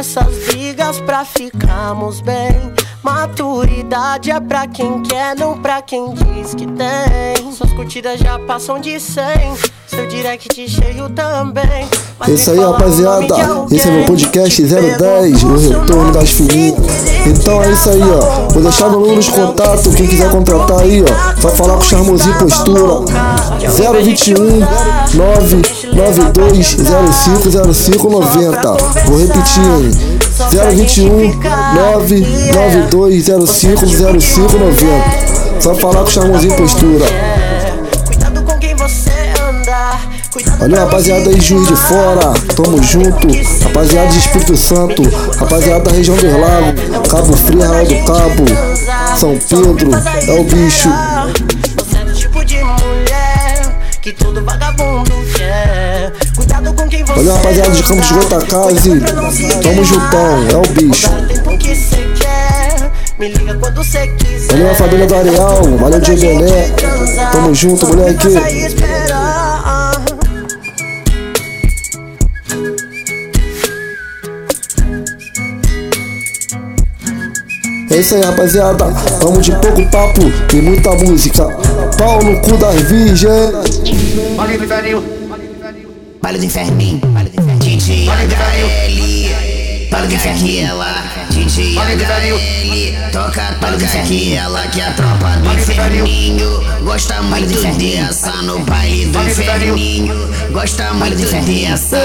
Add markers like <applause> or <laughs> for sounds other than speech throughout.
essas brigas pra ficarmos bem. Maturidade é pra quem quer, não pra quem diz que tem. Suas curtidas já passam de 100. Seu direct cheio também. Mas Isso aí, rapaziada. Esse é meu podcast que 010, o retorno das filhinhas. Então é isso aí, ó. Vou deixar meu número de contato. Quem quiser contratar aí, ó. Vai falar com o Charmosinho Postura. 021 992 0505 90. Vou repetir, hein. 021 992 0505 90. Só falar com o Charmosinho Postura. Valeu, rapaziada aí, Juiz de Fora, tamo junto. Rapaziada de Espírito Santo, rapaziada da região dos lagos, Cabo Frio, Real do Cabo, São Pedro, é o bicho. Você é de Valeu, rapaziada de Campos de anda. Goitacazes, Cuidado pra não se tamo juntão, é o bicho. Me liga quando você quiser. Valeu a família do Areal, valeu Diego Belé, tamo junto, moleque. É isso aí, rapaziada. Vamos de pouco papo e muita música. Pau no cu das virgens. Baile do inferninho, Baile do inferninho, DJ HL, Baile do inferninho, DJ HL, toca toca aquela que a tropa do inferninho gosta muito dessa no baile do inferninho, gosta muito dessa.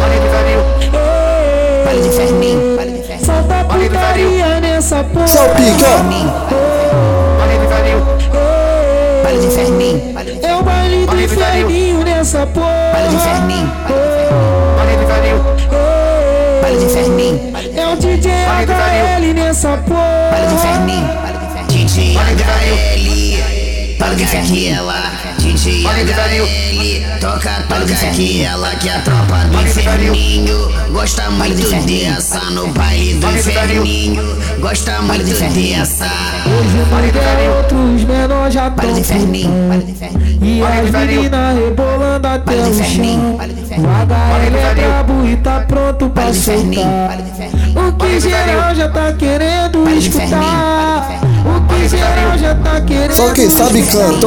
baile do inferninho, Baile do inferninho, essa porra. Salpica. Baile de inferninho. É o baile do inferninho nessa porra. Baile de inferninho. Baile de inferninho. É o DJ HL nessa porra. Baile de inferninho. DJ HL. Baile de inferninho. DJ HL, toca toca aquela que a tropa do inferninho. Gosta muito dessa no baile do inferninho, gosta muito dessa. Hoje não outros menores já tão E as meninas rebolando até o chão. inferninho, HL é brabo e tá pronto pra soltar. O que geral já tá querendo escutar. O que geral já tá querendo Só quem sabe canta,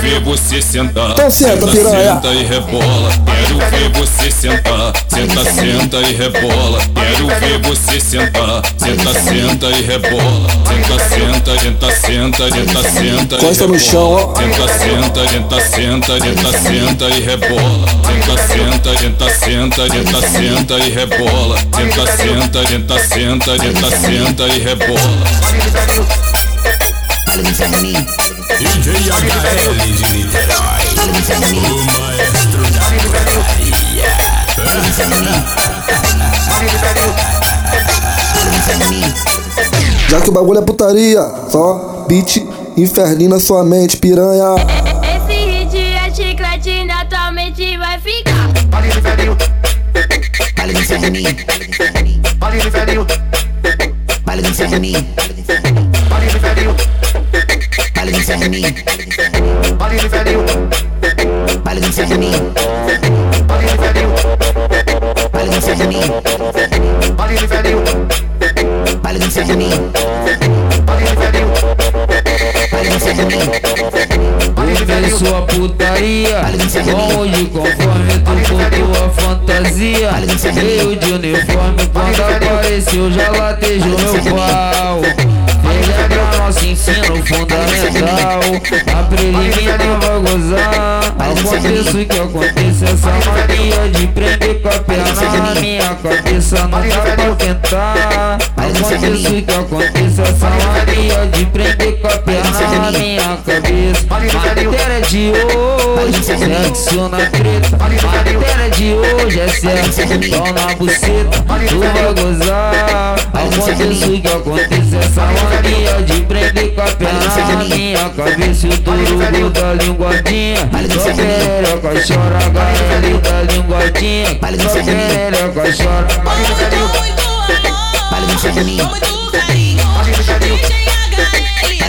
Quero ver você sentar. Então senta, piranha. Senta e rebola. Quero ver você sentar. Senta, senta e rebola. Quero ver você sentar. Senta, senta e rebola. Senta, senta, senta, senta, senta, senta. e Encosta no rebola. chão, ó. Senta, senta, senta, senta, senta, senta e rebola. Senta, senta, senta, senta, senta, senta e rebola. Senta, senta, senta, senta, senta, senta e rebola. Do inferninho, DJ HL de Niterói, o maestro da putaria. Já que o bagulho é putaria, só beat infernina sua mente, piranha. Esse hit é chiclete, naturalmente vai ficar. Olha o inferninho, olha o inferninho, olha o inferninho, olha o inferninho, olha o inferninho inferninho. Baile de velhinho. Baile de inferninho. Baile de velhinho. Baile de inferninho. Baile de velhinho. Baile de inferninho. Baile de velhinho. Baile de inferninho. Hoje vem sua de já latejou meu pau. Vem lembrar nosso ensino fundamental. A preliminar vai gozar Aconteça o que aconteça Essa mania de prender com a perna na minha cabeça Não dá pra tentar. Aconteça o que aconteça Essa mania de prender com a perna na minha cabeça. Matéria de hoje, sexo na treta. Matéria de hoje é sexo, na buceta Tu vai gozar Aconteça o que aconteça Essa mania de prender fica peladinha Cabeça o turugo da linguadinha Só perereca chora Galera da linguadinha Só perereca chora Tô muito amor, tô muito carinho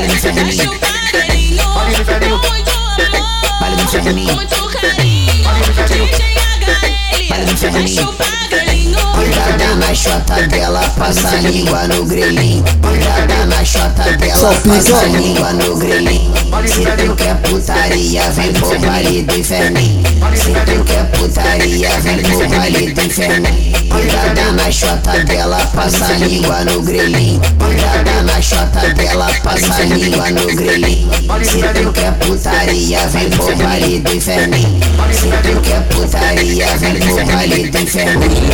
Deixei a galerinha, vai chupar carinho Tô muito amor Vale do muito carinho, DJ HL, vai chupar carinho. Cuidada na chota dela, passa a língua no grelhinho. Cuidada na chota Só dela, pica. passa a língua no grelhinho. Se tu quer putaria, vem pro baile do inferninho. Se tu quer putaria, vem pro baile do inferninho. Cuidada na chota dela, passa a língua no grelhinho. Cuidada na chota dela, passa a língua no grelhinho. Se tu quer putaria, vem pro baile do inferninho. Se tu quer putaria, vem pro baile do inferninho.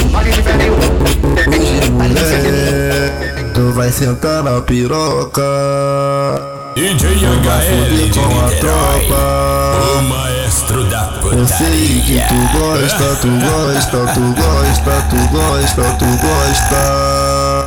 É, tu vai sentar na piroca. DJ Fuder com a tropa. O maestro da Eu sei que tu gosta, tu gosta, tu gosta, tu gosta, tu gosta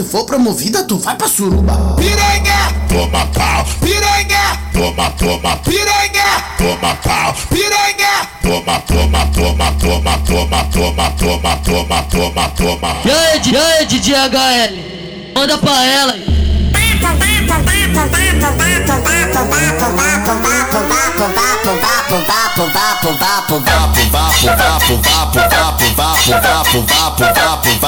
se for promovida, tu vai pra suruba. Piranha, toma pau, piranha, toma, toma, piranha, toma pau, piranha, toma, toma, toma, toma, toma, toma, toma, toma, toma, toma. E aí, e aí, DJ HL? Manda pra ela aí. Vapo, vapo, vapo, vapo, vapo,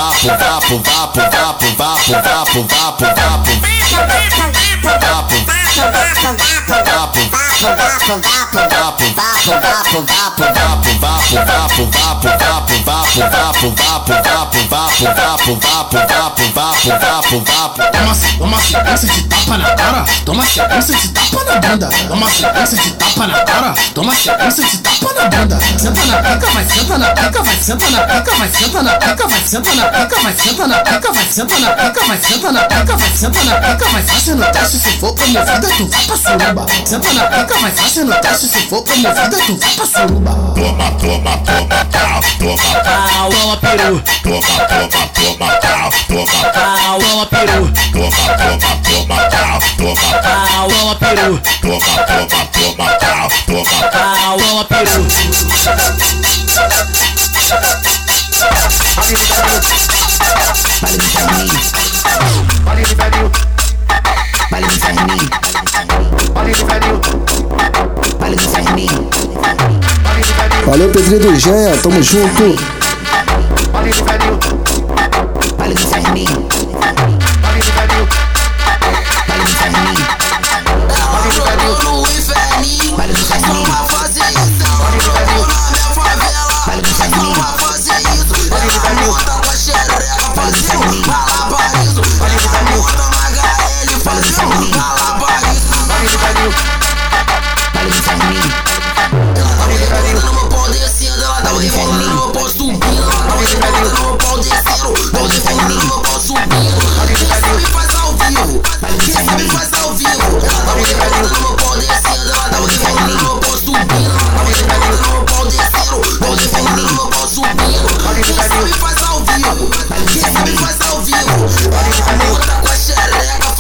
vapo, vapo, vapo, vapo, vapo, vapo, Toma, se- toma sequência de tapa na cara, toma sequência de tapa na bunda. Toma sequência de tapa na cara, toma sequência de tapa na bunda. Senta na pica, vai, senta na pica, vai, senta na pica, vai, senta na pica, vai, senta na pica, vai, senta na pica, vai, senta na pica, vai, senta na pica, vai, senta na pica, vai, fazendo teste, se for promovida, tu vai pra suruba. Senta na pica, vai, fazendo teste, se for promovida, tu vai pra suruba. Toma, toma, toma, pau, toma, pau, Toma peru, toma, toma, toma, pau, toma, pau, toma peru, toma, toma, toma, pau, toma, pau, toma peru, toma, toma, toma, pau, toma, pau. toma peru. Ferninho, Vale do velho, Valeu, Pedrinho do Janha. Tamo junto. Baile do Sarmin. Baile do Brasil. Baile do Ela tá me rebolando no meu pau descendo. Ela tá me rebolando no meu pau subindo. Ela tá me rebolando no meu me faz ao vivo. Faz ao vivo. Ela tá me rebolando no meu pau descendo. Ela tá me rebolando no meu pau subindo. Ela tá me rebolando no meu pau descendo. Tá me ao vivo. Ao vivo. Me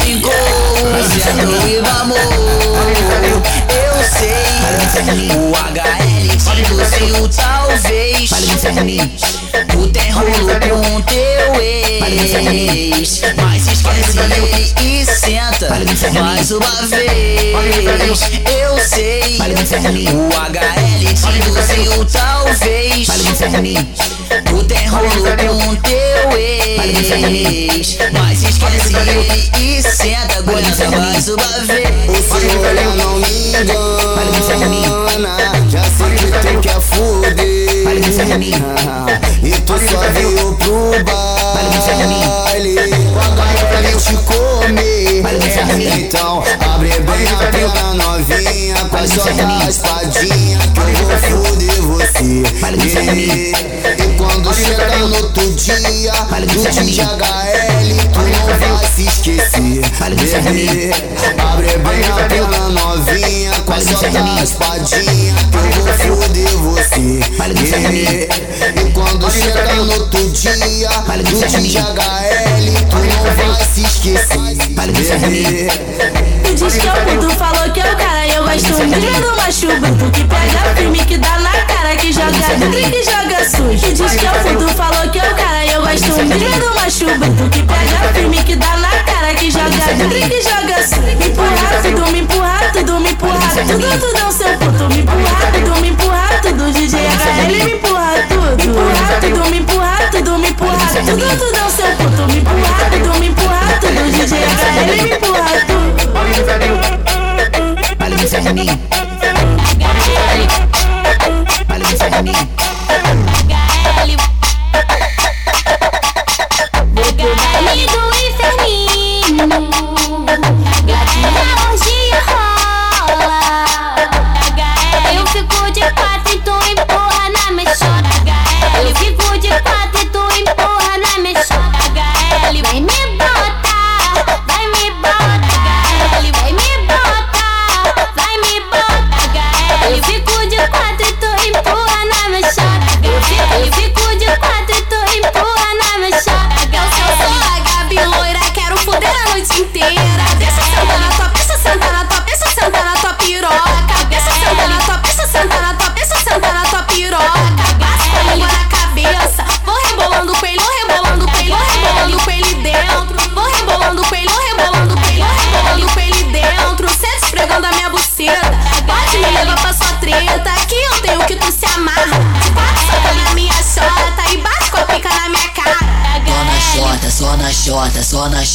ficou Sendo e vamos. Eu sei. O HL te induziu talvez. Tu tem rolo com teu ex. Mas esquece e senta mais uma vez. Eu sei. O HL te induziu talvez. Tu tem rolo com teu ex. Mas esquece ele e senta aguenta mais uma vez. O senhor não me engana Já sei que tu quer fuder E tu só veio pro baile Quando eu te comer Então abre bem a perna novinha Com a sua espadinha Que eu vou fuder você. E quando chegar no outro dia Do DJ HL Tu não vai se esquecer. Abre bem a perna novinha Com a sua espadinha Que eu vou fuder você. E quando chegar no outro dia Do DJ HL Tu não vai se esquecer Tu diz que é o puto, falou que é o cara. Eu gosto mesmo do macho bruto que pega firme, que dá na cara, que joga e que joga sujo. Tu diz que é o puto, falou que é o cara. Eu gosto mesmo do macho bruto que pega firme, que dá na cara, que joga e que joga sujo. Me empurra tudo, me empurra tudo, me empurra tudo, tu não seu puto. Me empurra tudo, me empurra tudo, DJ HL me empurra tudo. Me empurra tudo, me empurra tudo, me empurra tudo, tu não seu puto. Me empurra tudo, me empurra tudo, DJ HL Olha pro lado. Olha no carinho. Olha no serninho. Olha no serninho. HL.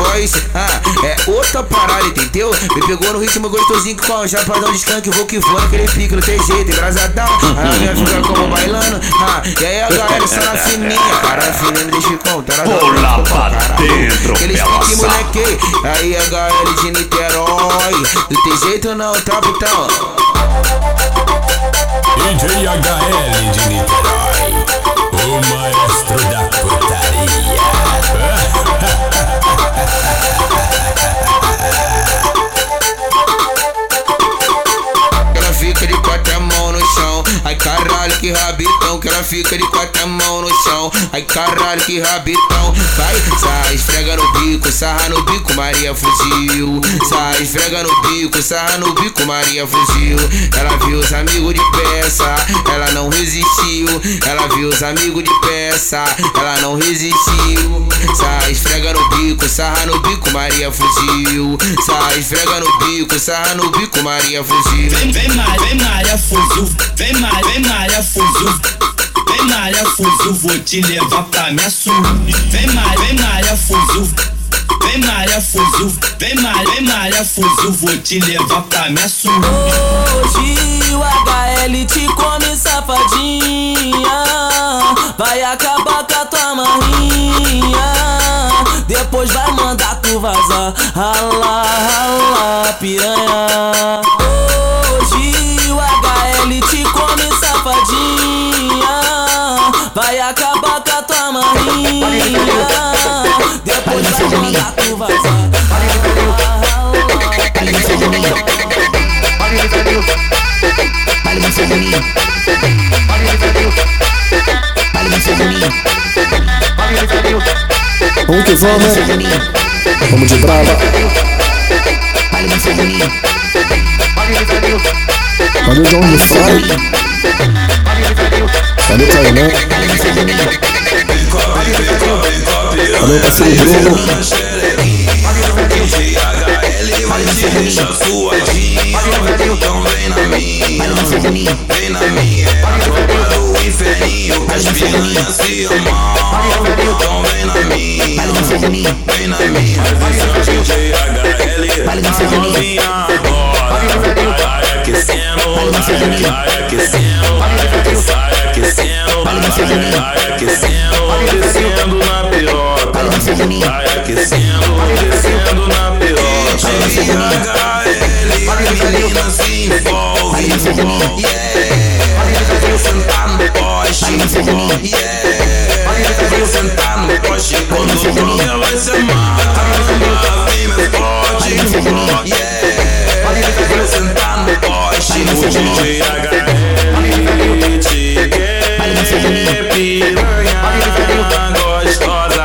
voz. Ah, é outra parada, entendeu? Me pegou no ritmo gostosinho com o chapadão de skunk. Vou que vou naquele pique, não tem jeito, engraçadão. A minha fica como bailando. Ah, e aí a galera só na fininha. Cara, fininha me deixa contar. Pula pra dentro, pique, saca. moleque. Aí a galera de Niterói. Não tem jeito não, tá, putão? DJ HL de Niterói, o maestro da putaria. <laughs> Ela fica de quatro mãos no chão. Ai caralho, que rabitão. Que ela fica de quatro mãos no chão. Ai caralho, que rabitão. Vai, sai, esfrega no bico, sarra no bico, Maria fugiu. Sai, esfrega no bico, sarra no bico, Maria fugiu. Ela viu os amigos de peça, ela não resistiu. Ela viu os amigos de peça, ela não resistiu. Sai, esfrega no bico, sarra no bico, Maria fugiu. Sai, esfrega no bico, sarra no bico, Maria fugiu. Vem, vem Maria, vem Maria fuzil, vem Maria, vem Maria fuzil. Vem Maria fuzil, vou te levar pra minha sul. Vem Maria, vem Maria fuzil. Vem Maria fuzil, vem Maria, vem fuzil, vou te levar pra minha sul. Hoje o HL te come safadinha Vai acabar com a tua marrinha Depois vai mandar tu vazar Rala, rala, piranha Hoje o HL te safadinha Vai acabar com a tua marinha. Depois vai mandar tu vazar Olha isso de mim Olha isso de mim Olha isso de mim Olha de de Vamos que vamos Vamos de brava Olha isso de mim Olha isso de mim Olha de Valeu, Caimão. Valeu, parceiro Bruno. Deixa sua dica, então vem na minha, vem na minha, agora inferninho que as piranhas se amam Então vem na minha, vem na minha Esse é o DJ HL, novinha agora Vai aquecendo, vai aquecendo Vai aquecendo, vai aquecendo Descendo na piroca Vai aquecendo, descendo na piroca HL, Meninas envolve, envolve yeah. Eu sentado no poste, yeah. Eu sentado no poste quando vão ela se amarra Vem mais forte, yeah. Eu sentado no poste, o DJ HT quer piranha gostosa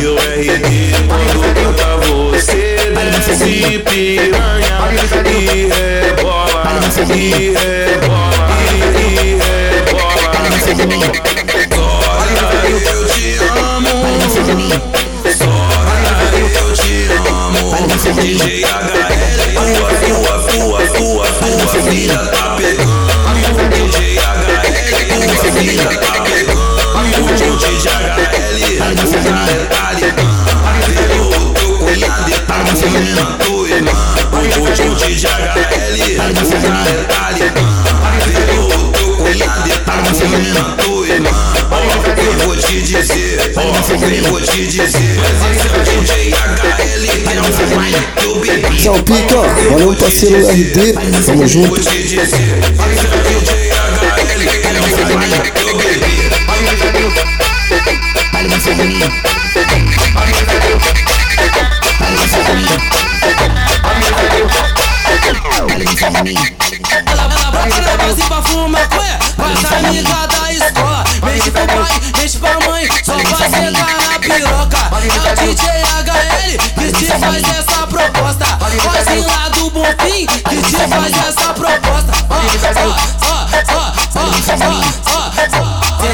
E o RD todo desce piranha E rebola, e rebola, e rebola Sora, eu te amo Sora, eu te amo DJ HL, tua, tua, tua, tua, tua filha tá pegando DJ HL, tua filha tá vou te dizer Esse é o DJ HL, é bebi Tchau, pica. Valeu, parceiro RD. Tamo junto. Vou te dizer, esse é o DJ HL, Ela, ela base pra fumar maconha Com as amigas da escola Mexe sentar na piroca É o DJ HL que te faz essa proposta. Vozinho lá do Bonfim que te faz essa proposta. Ó, ó, ó,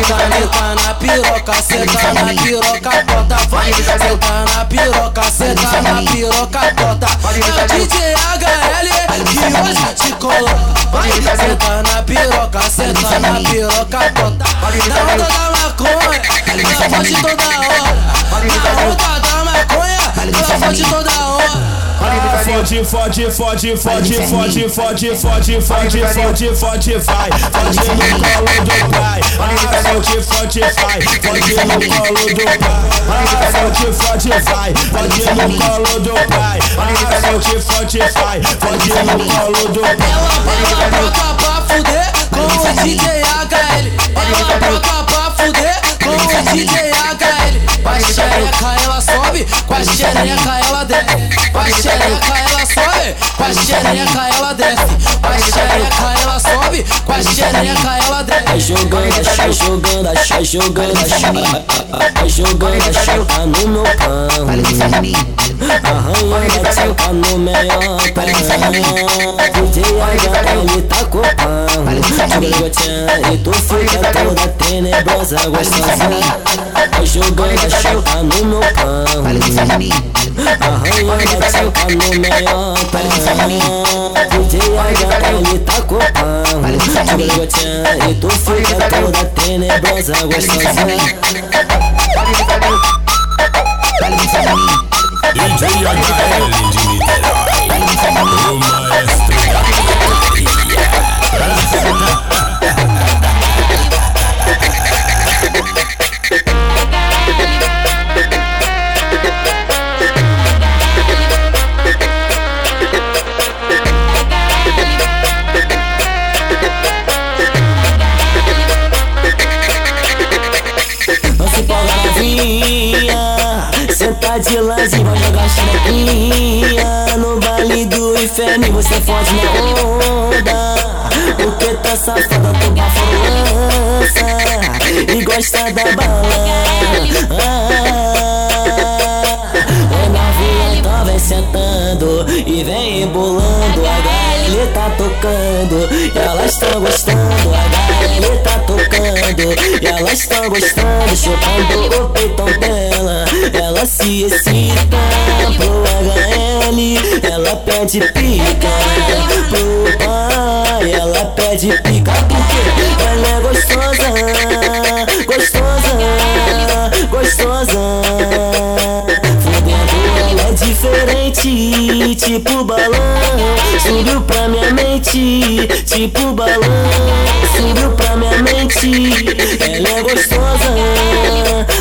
Senta, na piroca, senta na piroca, bota Vai, senta na piroca, senta na piroca, bota É o DJ HL que hoje te coloca Vai, senta na piroca, senta na piroca, bota Na onda da maconha, ela fode toda hora Na onda da maconha, ela fode toda hora Fode, fode, fode, fode, fode, fode, fode, fode, fode, fode, vai Fode no colo do pai Ah, fode, fode, vai Fode no colo do pai Ah, fode, fode, vai Fode no colo do pai Ah, fode, fode, vai Fode no colo do pai Ela broca pra fuder com o DJ HL Ela broca pra fuder com o DJ HL Com a xereca ela sobe, com a xereca ela desce Com a xereca ela sobe, com a xereca ela desce Com a xereca ela sobe, com a xereca ela desce Vai jogando chá, jogando chá, jogando Vai jogando a chá no meu pão Arranhando a tchuca no meião O dia ele tá copando Tchuca e tu fica toda tenebrosa gostosa Jogando a chuca no meu pão Arranhando a tchuca no meião O dia ele tá copando Tchuca e tu fica toda tenebrosa gostosa Olha isso pra mim DJ HL de Niterói. O maestro da novinha Senta de lance, vai jogar xerequinha No baile do inferno você fode na onda. Porque tá safada, tu bafo lança E gosta da bala sentando E vem embolando A HL tá tocando E elas tão gostando. A HL tá tocando E elas tão gostando. Chupando o peitão dela Ela se excita. Pro HL Ela pede pica. Pro pai Ela pede pica. Porque ela é gostosa Gostosa Gostosa diferente Tipo balão. Subiu pra minha mente Tipo balão. Subiu pra minha mente Ela é gostosa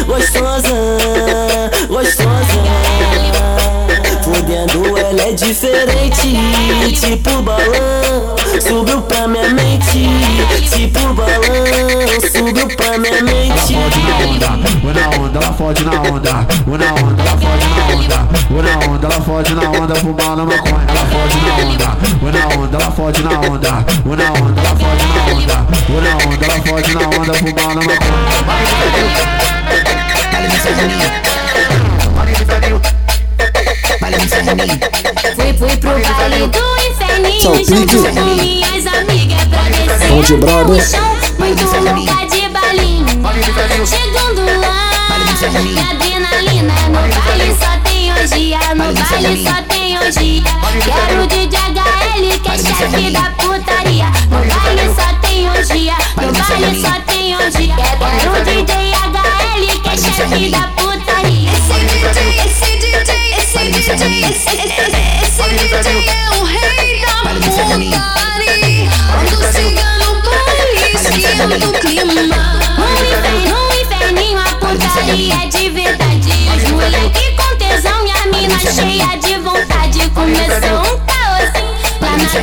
Gostosa diferente Tipo balão Subiu pra minha mente Tipo balão Subiu pra minha mente Vou na onda, ela fode na onda. Na onda, ela fode na onda. Na onda, ela fode na onda. Fumando maconha, ela fode na onda. Na onda, ela fode na onda. Na onda, ela fode na onda. Na onda, ela fode na onda. Fumando Fui, fui pro baile do inferninho Tchau, junto com minhas amigas pra descer Vamos de brother. Muito louca de balinho Chegando lá E adrenalina No baile só tem orgia No baile só tem orgia Quero o DJ HL que é chefe da putaria No baile só tem orgia No baile só tem orgia Quero o DJ HL que é chefe da putaria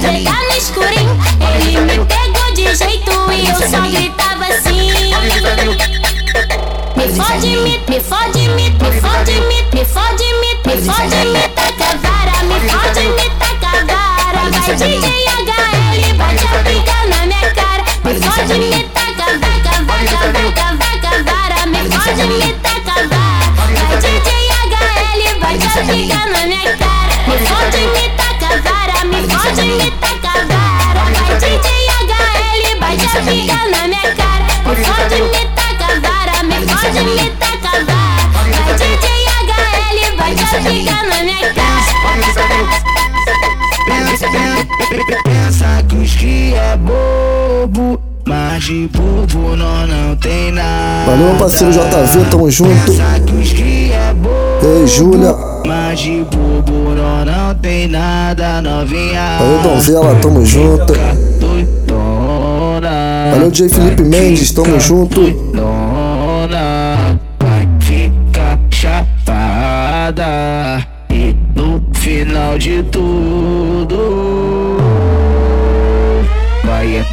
É é e um. Ele me pegou de jeito e eu só gritava assim. Me fode, me, me fode, me, me fode, me, me fode, me, me fode, me taca vara, me fode, me taca vara. Vai DJ HL, bate a pica na minha cara. Me fode, me taca, vaca, vaca, vaca, vaca, vara. Me fode, me taca vara. Vai DJ HL, bate a pica na minha cara. Me fode, me taca vara, me fode, me taca fode, me taca vara. Vai DJ HL, bate a pica na minha cara. Pensa que os que é bobo, mas de bobo não, não tem nada. Valeu, meu parceiro JV, tamo junto. É Ei, Júlia. mas de bobo não, não tem nada, novinha. Valeu, Donzela, tamo junto. Valeu, DJ Felipe Mendes, tamo junto. Chapada e no final de tudo vai,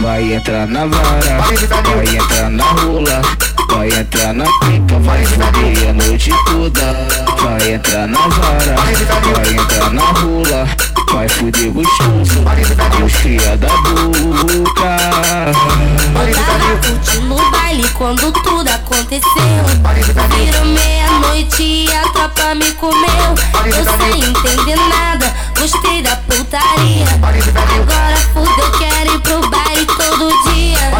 vai entrar na vara, vai entrar na rola, vai entrar na pica, vai foder a noite toda, vai entrar na vara, vai entrar na rola. Vai fuder gostoso, os cria da boca. Tava curtindo o baile quando tudo aconteceu. Virou meia-noite e a tropa me comeu. Eu sem entender nada, gostei da putaria. Agora fudeu, quero ir pro baile todo dia.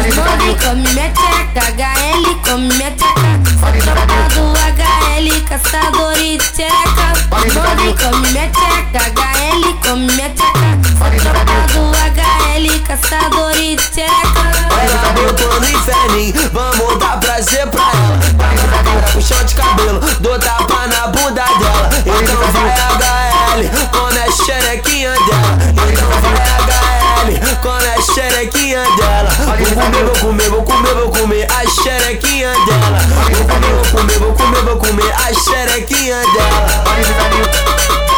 Come minha tcheca. HL, come minha tcheca. Sou tropa do HL, caçador e tcheca. Bambi, come minha tcheca. HL, come minha tcheca. Tropa do HL, caçador e tcheca. Ela botou no inferninho, vamos dar prazer pra ela. Vira puxão de cabelo, dou tapa na bunda dela. Então vai HL, come a xerequinha dela. Então vai Come a xerequinha dela. Vou comer, vou comer, vou comer, vou comer a xerequinha dela. Vou comer, vou comer, vou comer, vou comer a xerequinha dela.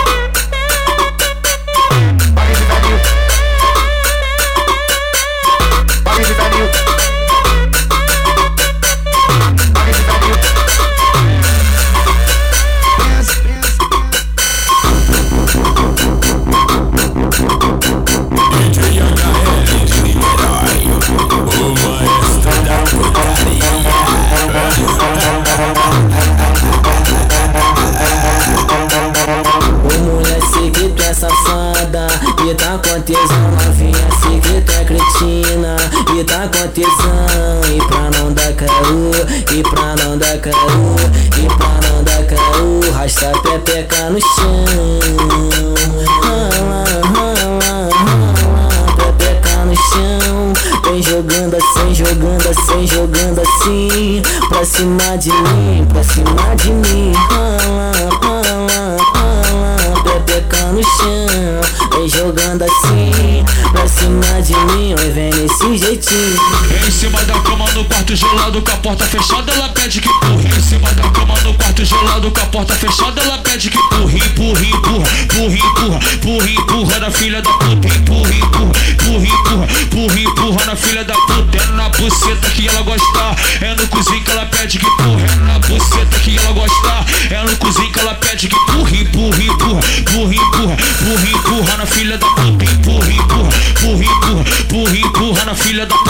Porta fechada ela pede que empurre Empurra, empurra, empurra, empurra, empurra, empurra na filha da puta Empurra, empurra, empurra, empurra, empurra, empurra na filha da puta. É na buceta que ela gosta, é no cozinho que ela pede que empurra É na buceta que ela gosta, é no cozinho que ela pede que empurra Empurra, empurra, empurra, empurra, empurra, empurra na filha da puta Empurra, empurra, empurra, empurra, empurra, empurra na filha da puta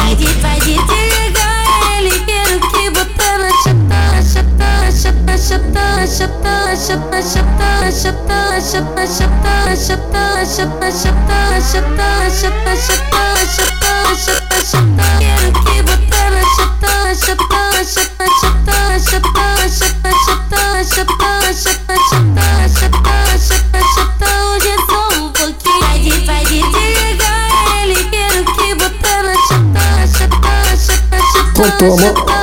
Cortou a mão.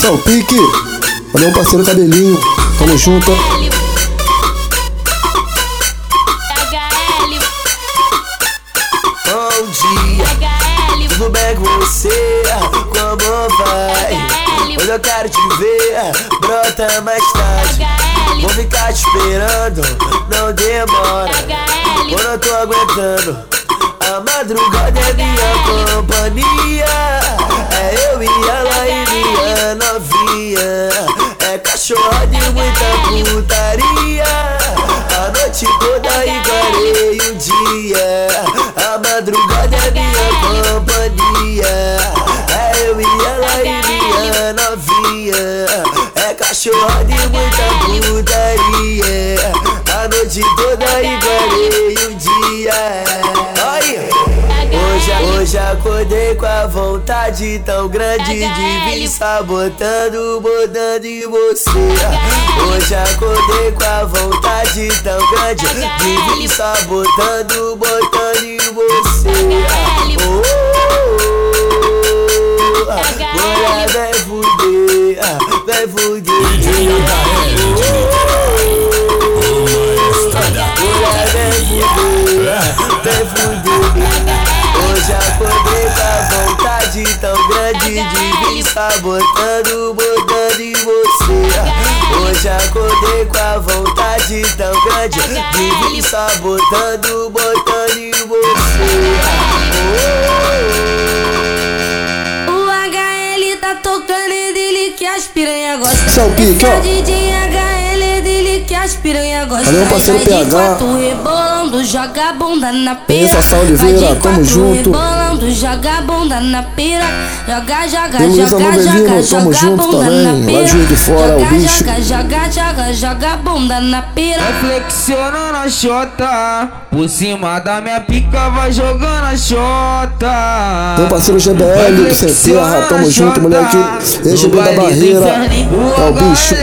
Pique. Valeu, parceiro cabelinho. Tamo junto. Bom dia, tudo bem com você? Como vai? Hoje eu quero te ver, brota mais tarde. Vou ficar te esperando, não demora. Eu não tô aguentando. A madrugada é minha companhia. É eu e ela e novinha. É cachorro de muita putaria. A noite toda encarei o dia. A madrugada é minha companhia. É eu e ela e minha novinha. É cachorro de muita putaria. A noite toda Hoje, hoje acordei com a vontade tão grande de vir sabotando, botando em você. Hoje acordei com a vontade tão grande de vir sabotando, botando em você. Oh, oh, oh, oh. Mulher, vem fuder, vem fuder. abortando, botando em você. Hoje acordei com a vontade tão grande de vir sabotando, botando em você. O HL tá tocando, é dele que as piranha gosta. Esse é o pique, ó. DJ HL, é dele que as piranha gosta. Valeu, parceiro PH. Quatro rebolando, joga a bunda na pia. Pensa, Sauliveira, tamo junto. Rebolando, joga a bunda na pira. Joga, joga, Luísa joga, Novelino, joga, tamo joga junto bunda também. na Lá de pira. Juiz de Fora, o Joga, bicho. Joga, joga, joga, joga a bunda na pira. Vai flexionando a xota Por cima da minha pica vai jogando a xota Meu parceiro GBL do Sem Terra, tamo junto, moleque. EGB da Barreira, é o bicho.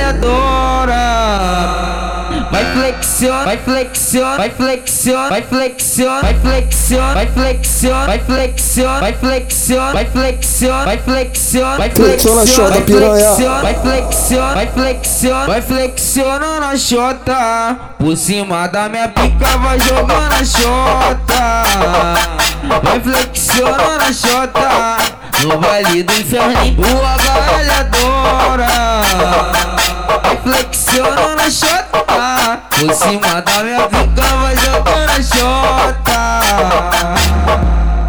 Vai flexiona, vai flexiona, vai flexiona, vai flexiona, vai flexiona, vai flexiona, vai flexiona, vai flexiona, vai flexiona, vai flexiona, vai Flexiona vai flexiona, vai flexiona, vai flexiona, vai flexionando a xota. Por cima da minha pica vai jogando a xota. Vai flexionando a xota. No baile do inferno, o HL adora. Vai flexionando a xota. Por cima da minha pica vai jogando a xota.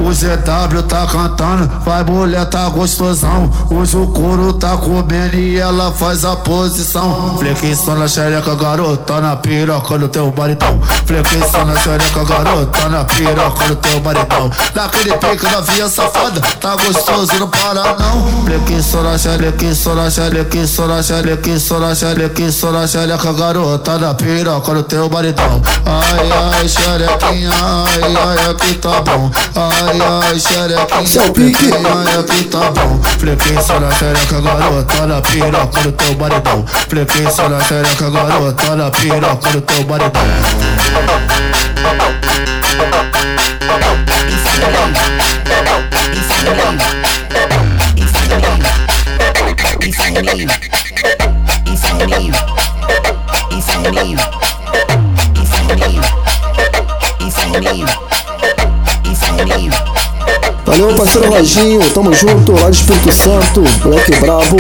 O ZW tá cantando, vai mulher tá gostosão. Hoje o couro tá comendo e ela faz a posição. Flexão na xereca, garota, na piroca do teu baritão. Flexão na xereca, garota, na piroca do teu baritão. Daquele pique da via safada, tá gostoso, não para não. Flexão na xereca, sora xereca, sora xereca, sora xereca, sora xereca, garota, na piroca do teu baritão. Ai, ai, xerequinha, ai, ai, é aqui tá bom. Ai, piranha e xerequinha Seu piranha que tá bom Frequência na xereca, garota na piroca no teu maridão Frequência na xereca, garota na piroca no teu maridão Insaninho, insaninho, insaninho, insaninho, insaninho. Valeu, parceiro Roginho, tamo junto, lá de Espírito Santo, moleque brabo.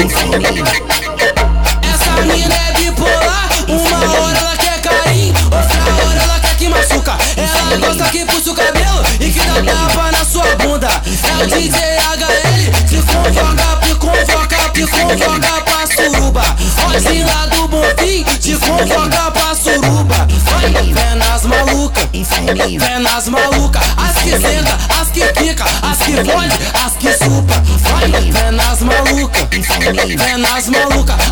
Essa mina é bipolar, uma hora ela quer carinho, outra hora ela quer que machuca. Ela gosta que puxa o cabelo e que dá tapa na sua bunda. É o DJ HL, te convoca, te convoca, te convoca pra suruba. Hoje lá do Bonfim, te convoca pra suruba. Vai, vem nas maluca, nas. As que senta, as que pica, as que fode, as que supa. Vai, vem nas maluca, vem nas.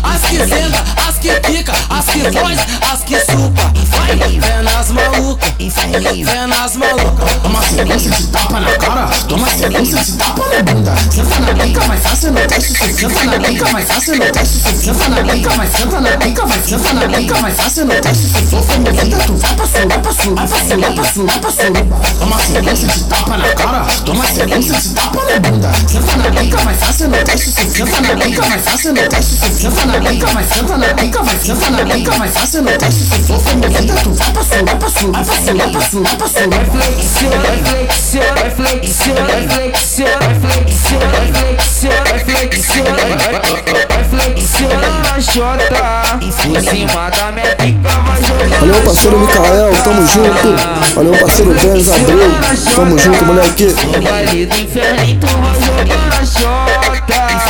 As que senta, as que pica, as que fode, as que supa. Vai, vem nas maluca, vem nas maluca. Toma sequência de tapa na cara, toma sequência de tapa na bunda. Senta na pica, vai fácil no teste, se senta na pica, vai fácil no teste, se senta na pica, vai senta na pica, vai senta na pica, vai fácil no teste, se for promovida, tu vai pra sul, vai pra sul, vai pra sul, vai pra surubá, surubá Toma silêncio de tapa na cara Toma silêncio de tapa na bunda Senta na bica, vai faça no teste Senta na bica, vai faça no teste Senta na bica, vai senta na bica Vai senta na bica, vai fácil no teste Se for feminina, tu vai pra surubá, pra surubá, pra surubá, pra pra surubá Reflexiona, reflexiona, reflexiona, reflexiona, reflexiona, reflexiona, reflexiona, reflexiona, chota Em cima da Valeu, parceiro Micael, tamo junto. Valeu, parceiro Denis Abreu, tamo junto, moleque.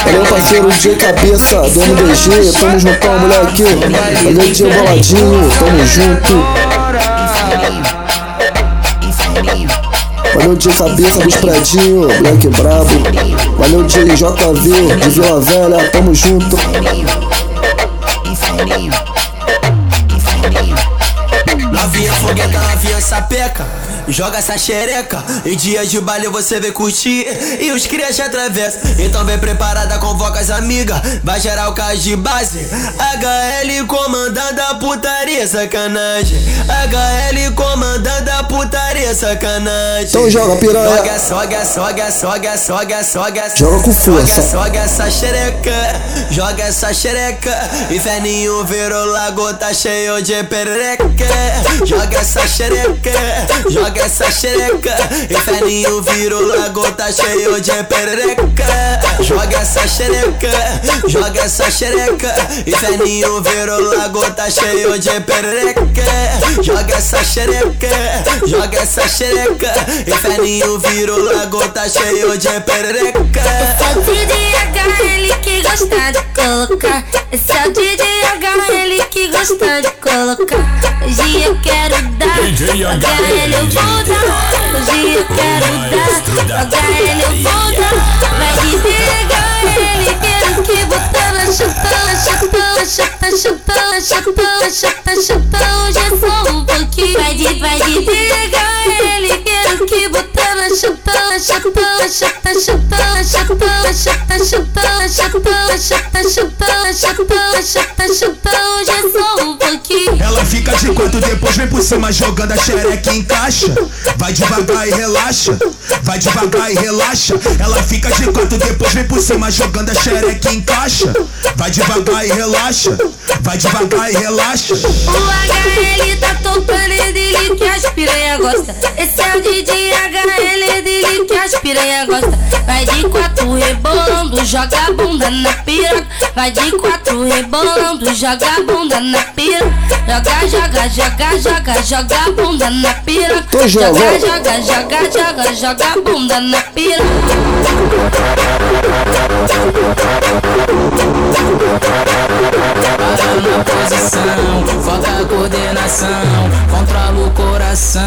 Valeu, parceiro DJ Cabeça do MDG, tamo juntão, moleque. Valeu, DJ Boladinho, tamo junto. Valeu, DJ Cabeça dos Predinho, moleque brabo. Valeu, DJ JV de Vila Velha, tamo junto. Joga essa xereca. Em dias de baile você vem curtir. E os crias te atravessam Então vem preparada, convoca as amigas Vai gerar o caso de base. HL comandando a putaria, sacanagem. HL comandando a putaria, sacanagem. Então joga, piranha. Joga, soga, soga, soga, soga, soga Joga com força. Soga, soga essa xereca. Joga essa xereca. Inferninho virou lago, tá cheio de perereca. Joga essa xereca. Joga essa xereca. Inferninho virou lago, tá cheio de perereca. Joga essa xereca Joga essa xereca. Inferninho virou lago, tá cheio de perereca. Joga essa xereca Joga essa xereca. Inferninho virou lago, tá cheio de perereca. Sou de HL que gosta de colocar. Esse é o DJ HL que gosta de colocar. Hoje eu quero dar, HL eu vou puta Hoje quero dar Jogar ele puta Vai me pegar ele Quero que botando Chupando, chupando, chupando, chupando Chupando, chupando, chupando Hoje é só um pouquinho Vai de, vai de pegar ele Quero que botando Chupando, chupando, chupando Chupando, chupando, chupando Chupando, chupando, chupando Chupando, chupando, chupando Hoje é só um pouquinho Fica de quatro, depois vem por cima jogando a xereca e encaixa. Vai devagar e relaxa, vai devagar e relaxa. Ela fica de quatro, depois vem por cima jogando a xereca e encaixa. Vai devagar e relaxa, vai devagar e relaxa. O HL tá tocando é dele que as piranha gosta. Esse é o DJ HL é dele que as piranha gosta. Vai de quatro rebolando, joga a bunda na piroca. Vai de quatro rebolando, joga a bunda na piroca. Joga, joga, joga, joga, joga a bunda na piroca. Tô Joga, jogando. joga, joga, joga, joga a bunda na piroca. Para na posição, foca a coordenação, controla o coração.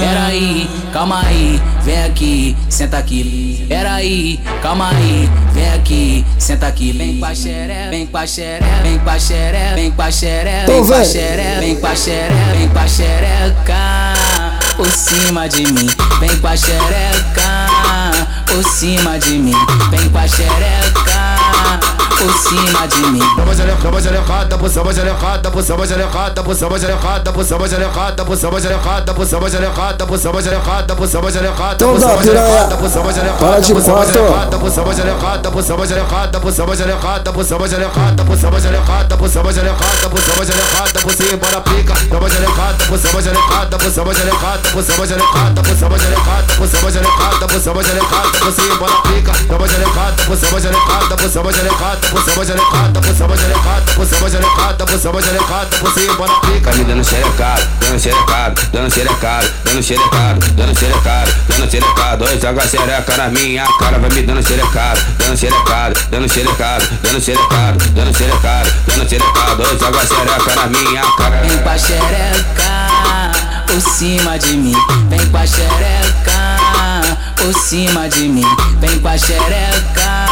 Peraí, calma aí, vem aqui, senta aqui. Peraí, calma aí, vem aqui, senta aqui. Vem com a xeré, vem com a xeré, vem com a xeré, vem com a xeré, vem com a vem. Xeré, vem com a xeré, vem com a xereca. Por cima de mim, vem com a xereca. Por cima de mim, vem com a xereca. Por cima de mim. Samba xerecada, xerecada, por samba xerecada, por samba xerecada, por samba xerecada, por samba xerecada, por samba xerecada, por samba xerecada, por samba xerecada, por samba xerecada, Então por samba xerecada, por samba xerecada, por samba xerecada, por samba xerecada, por samba xerecada, por samba xerecada, por samba xerecada, por samba xerecada, por samba xerecada, por samba xerecada, por cima da pica, samba xerecada, por samba xerecada, por samba xerecada, por samba xerecada, por samba xerecada, por samba xerecada, por samba xerecada, por cima da pica, samba xerecada, por samba xerecada, por samba xerecada, por samba xerecada, por samba xerecada, por samba xerecada, por samba xerecada, cima da pica. Tá me dando xerecado, dando xerecado, dando xerecado, dando xerecado, dando xerecado, dando xerecado. Oi, joga xereca na minha cara, vai me dando xerecado, dando xerecado, dando xerecado, dando xerecado, dando xerecado, dando xerecado. Oi, joga xereca na minha cara. Vem com a xereca por cima de mim. Vem com a xereca por cima de mim. Vem com a xereca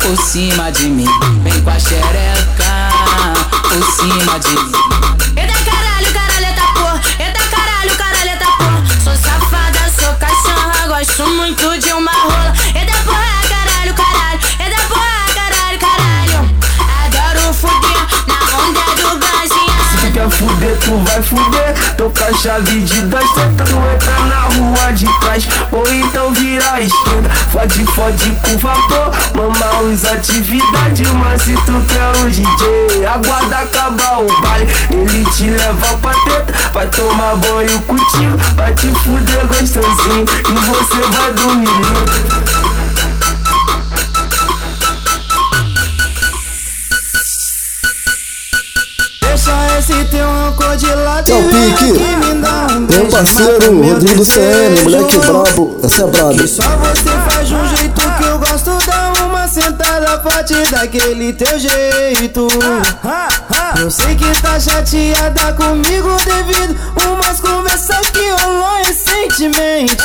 por cima de mim. Vem com a xereca por cima de mim. Eita caralho, caralho, eita porra. Eita caralho, caralho, eita porra. Sou safada, sou cachorra, gosto muito de uma rola. Eita porra, quer fuder, tu vai fuder. Tô com a chave de dois, tenta tu entra na rua de trás. Ou então vira a esquerda. Fode, fode com vapor. Mama usa atividade, mas se tu quer o DJ, aguarda acabar o baile. Ele te leva pra teta, vai tomar banho contigo. Vai te fuder gostosinho. E você vai dormir. Tem teu rancor de é o pique. dá um parceiro, Rodrigo CN, moleque brabo, essa é brabo sentada forte daquele teu jeito. Eu sei que tá chateada comigo devido Umas conversas que rolou recentemente.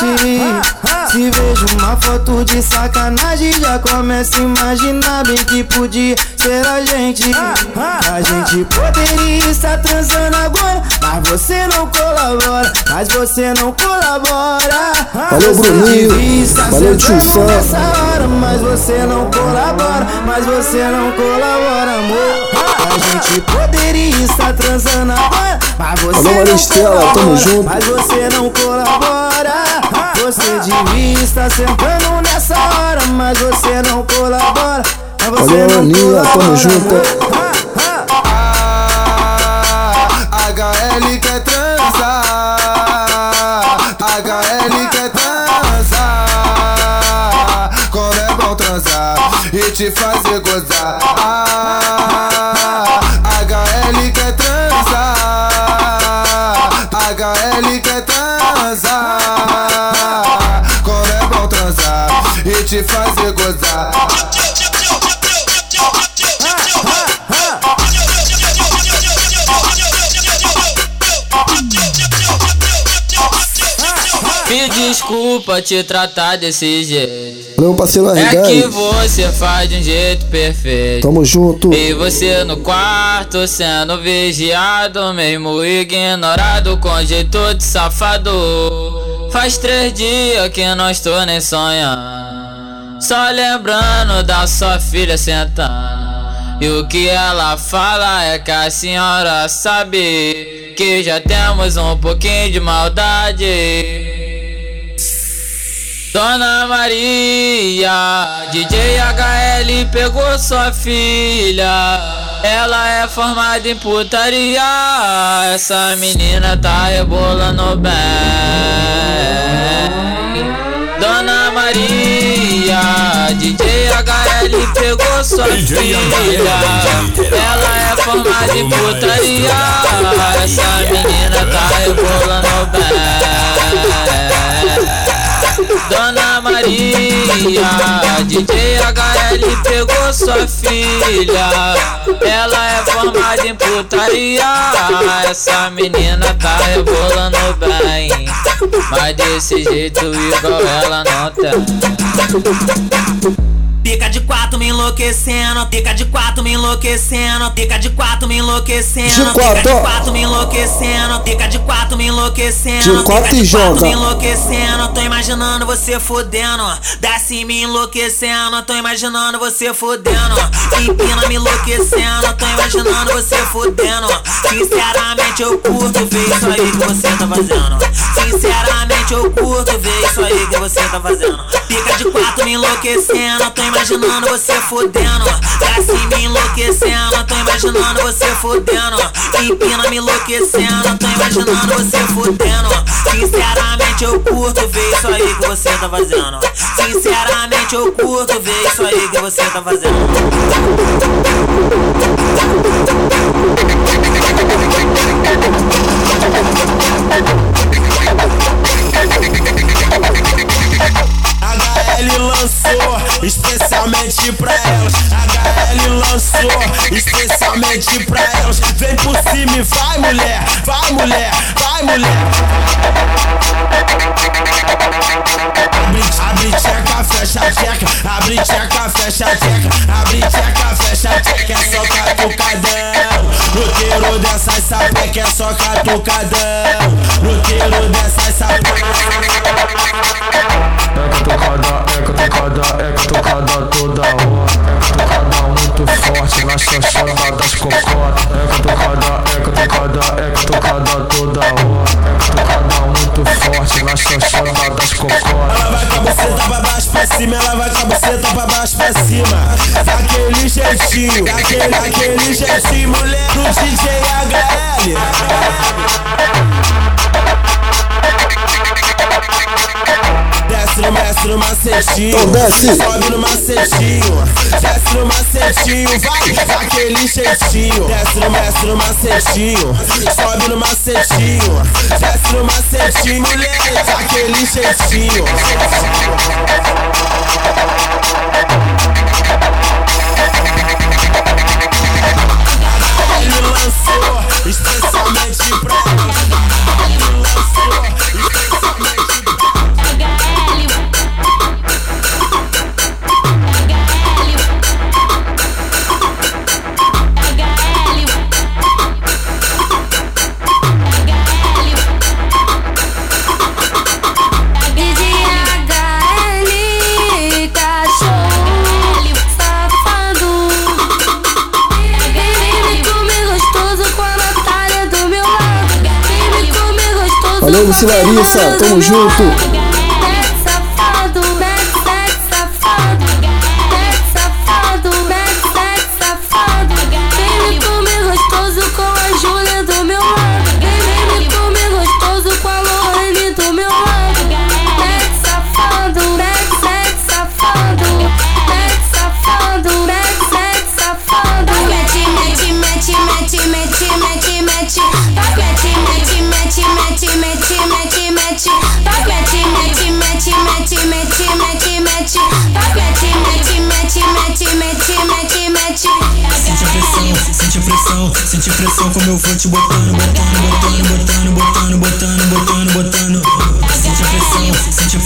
Se vejo uma foto de sacanagem Já começo a imaginar bem que podia ser a gente. A gente poderia estar transando agora Mas você não colabora Mas você não colabora. Valeu, Bruninho. Valeu, tio Fã. mas você não colabora, mas você não colabora, amor. A gente poderia estar transando agora, mas você Valeu, Maria não Estela, tamo colabora, junto. mas você não colabora. Você devia estar sentando nessa hora, mas você não colabora. Mas você não Aninha, tamo colabora, junto. Te fazer gozar. Ah, HL quer transar, HL quer transar. Como é bom transar e te fazer gozar. Desculpa te tratar desse jeito. Valeu, parceiro É que você faz de um jeito perfeito. Tamo junto. E você no quarto sendo vigiado, mesmo ignorado com jeito de safado. Faz três dias que não estou nem sonhando. Só lembrando da sua filha sentando. E o que ela fala é que a senhora sabe que já temos um pouquinho de maldade. Dona Maria, DJ HL pegou sua filha. Ela é formada em putaria. Essa menina tá rebolando bem. Dona Maria, DJ HL pegou sua filha. Ela é formada em putaria. Essa menina tá rebolando bem. Dona Maria, DJ HL pegou sua filha. Ela é formada em putaria. Essa menina tá rebolando bem. Mas desse jeito igual ela não tem. Pica de quatro me enlouquecendo, pica de quatro me enlouquecendo, pica de quatro me enlouquecendo, quatro, de quatro. me enlouquecendo, pica de quatro me enlouquecendo, De quatro pica e de quatro me enlouquecendo, tô imaginando você fodendo, desce me enlouquecendo, tô imaginando você fodendo, empina me enlouquecendo, tô imaginando você fodendo, sinceramente eu curto ver isso aí que você tá fazendo, sinceramente eu curto ver isso aí que você tá fazendo, pica de quatro me enlouquecendo, tô imaginando você fodendo, desce me enlouquecendo, tô imaginando você fodendo, empina me enlouquecendo, tô imaginando você fodendo, sinceramente eu curto ver isso aí que você tá fazendo, sinceramente eu curto ver isso aí que você tá fazendo. HL lançou especialmente pra elas. HL lançou especialmente pra elas. Vem por cima e vai, mulher, vai, mulher, vai, mulher. Abre, abre tcheca, fecha tcheca, abre tcheca, fecha tcheca, abre tcheca, fecha tcheca, é só catucadão. Roteiro dessas sapeca é só catucadão. Roteiro dessas sapeca. É catucada, é catucada, é catucada toda hora. É catucada muito forte na xoxota das cocotas. É catucada, é catucada, é catucada toda hora. É catucada muito forte na xoxota das cocotas. Ela vai com a buceta pra baixo pra cima, ela vai com a buceta pra baixo pra cima. Daquele jeitinho, daquele, daquele jeitinho, mulher do DJ HL. Desce no, macetinho, sobe no macetinho, desce no macetinho, vai, daquele jeitinho. Desce no, desce no macetinho, sobe no macetinho, desce no macetinho, mulher, daquele jeitinho. Ele lançou especialmente pra Ele lançou especialmente DJHL, Luci a Larissa, tamo junto. Pressão, pressão como eu vou te botando, botando, botando, botando, botando, botando, botando, botando. Sente pressão, sente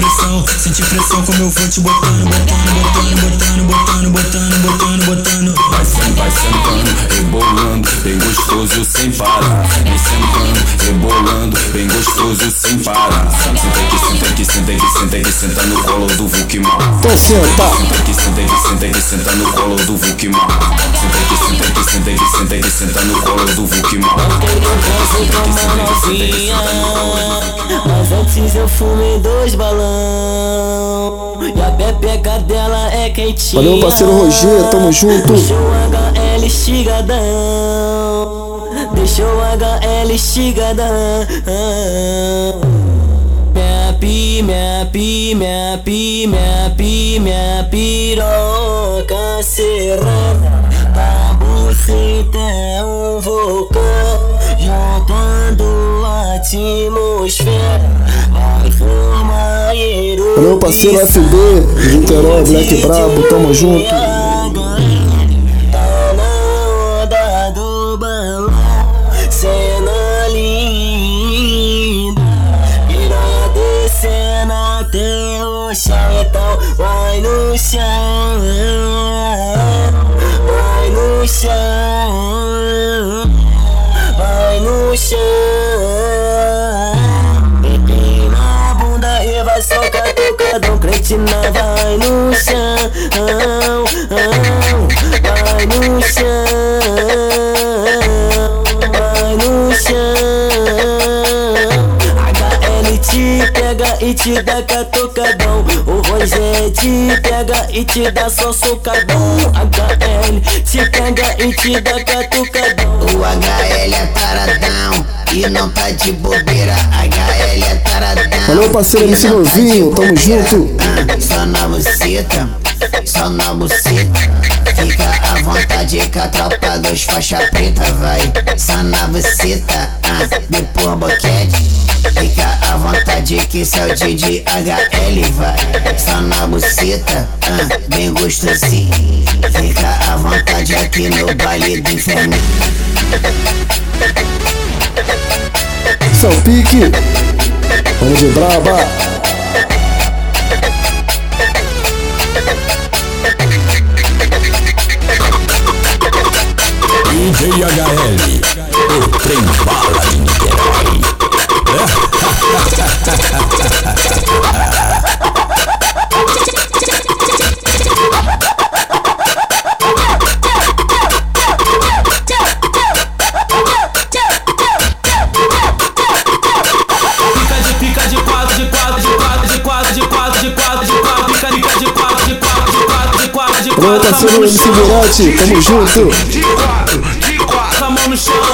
Sente pressão como eu vou te botando, botando, botando, botando, botando, botando, botando, botando. Vai sentando, vai sentando, rebolando, bem gostoso sem parar. Vem sentando, rebolando, bem gostoso sem parar. Senta aqui, senta aqui, senta aqui, senta aqui, senta no colo do Vukimar. Então senta. Senta aqui, senta aqui, senta aqui, senta no colo do Vukimar. Senta aqui, senta aqui, senta aqui, senta aqui, senta no colo do Vukimar. Mas antes eu fumei dois balão E a pepeca dela é quentinha Valeu, parceiro Roger, tamo junto. HL estigadão. Deixou HL estigadão. Minha pi, minha pi, minha pi, minha pi, minha piroca serrana. Pra você tem um vulcão Juntando a atmosfera Valeu, parceiro FB, Niterói, Black Brabo, tamo junto. Cretina vai no chão Vai no chão pega e te dá catucadão O Rogé te pega e te dá só socadão HL te pega e te dá catucadão O HL é taradão e não tá de bobeira. HL é taradão. Valeu, parceiro MC Novinho, tamo junto. Ah, Só na buceta, só na buceta. Fica à vontade com a tropa dos faixa preta, vai. Só na buceta, ah, depois boquete. Fica à vontade que seu DJ HL vai. Só na buceta, ah, bem gostosinho. Fica à vontade aqui no baile do inferno. São Pique, vamos de braba. DJ HL, o trem bala de Niterói. Fica Levanta seu de quatro tamo junto. De quatro, de quatro. Com a mão no chão.